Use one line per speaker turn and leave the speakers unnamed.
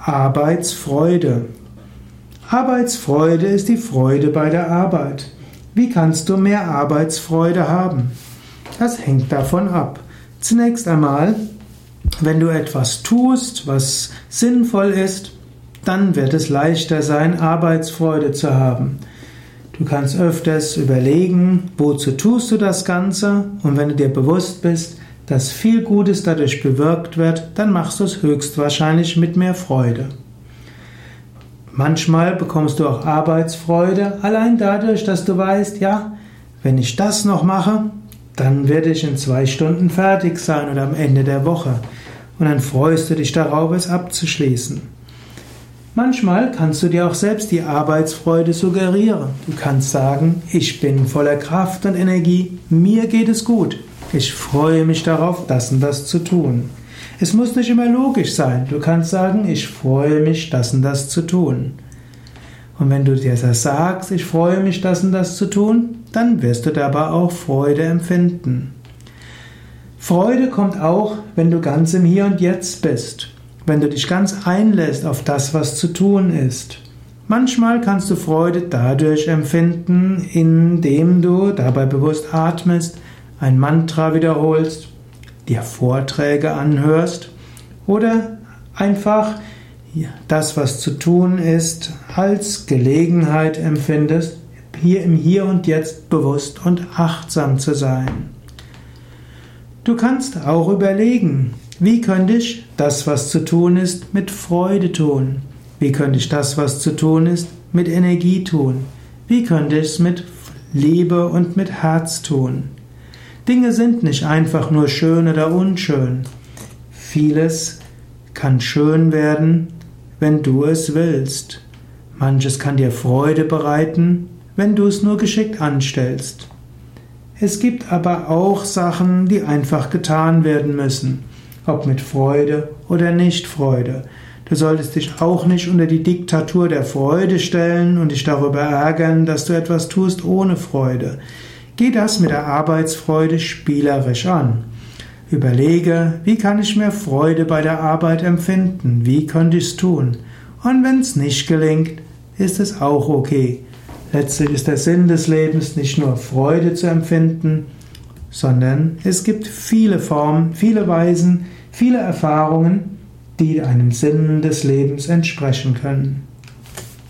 Arbeitsfreude. Arbeitsfreude ist die Freude bei der Arbeit. Wie kannst du mehr Arbeitsfreude haben? Das hängt davon ab. Zunächst einmal, wenn du etwas tust, was sinnvoll ist, dann wird es leichter sein, Arbeitsfreude zu haben. Du kannst öfters überlegen, wozu tust du das Ganze und wenn du dir bewusst bist, dass viel Gutes dadurch bewirkt wird, dann machst du es höchstwahrscheinlich mit mehr Freude. Manchmal bekommst du auch Arbeitsfreude allein dadurch, dass du weißt, ja, wenn ich das noch mache, dann werde ich in zwei Stunden fertig sein oder am Ende der Woche. Und dann freust du dich darauf, es abzuschließen. Manchmal kannst du dir auch selbst die Arbeitsfreude suggerieren. Du kannst sagen, ich bin voller Kraft und Energie, mir geht es gut. Ich freue mich darauf, das und das zu tun. Es muss nicht immer logisch sein. Du kannst sagen, ich freue mich, das und das zu tun. Und wenn du dir das sagst, ich freue mich, das und das zu tun, dann wirst du dabei auch Freude empfinden. Freude kommt auch, wenn du ganz im Hier und Jetzt bist, wenn du dich ganz einlässt auf das, was zu tun ist. Manchmal kannst du Freude dadurch empfinden, indem du dabei bewusst atmest, ein Mantra wiederholst, dir Vorträge anhörst oder einfach das, was zu tun ist, als Gelegenheit empfindest, hier im Hier und Jetzt bewusst und achtsam zu sein. Du kannst auch überlegen, wie könnte ich das, was zu tun ist, mit Freude tun? Wie könnte ich das, was zu tun ist, mit Energie tun? Wie könnte ich es mit Liebe und mit Herz tun? Dinge sind nicht einfach nur schön oder unschön. Vieles kann schön werden, wenn du es willst. Manches kann dir Freude bereiten, wenn du es nur geschickt anstellst. Es gibt aber auch Sachen, die einfach getan werden müssen, ob mit Freude oder nicht Freude. Du solltest dich auch nicht unter die Diktatur der Freude stellen und dich darüber ärgern, dass du etwas tust ohne Freude. Geh das mit der Arbeitsfreude spielerisch an. Überlege, wie kann ich mehr Freude bei der Arbeit empfinden? Wie könnte ich es tun? Und wenn es nicht gelingt, ist es auch okay. Letztlich ist der Sinn des Lebens nicht nur Freude zu empfinden, sondern es gibt viele Formen, viele Weisen, viele Erfahrungen, die einem Sinn des Lebens entsprechen können.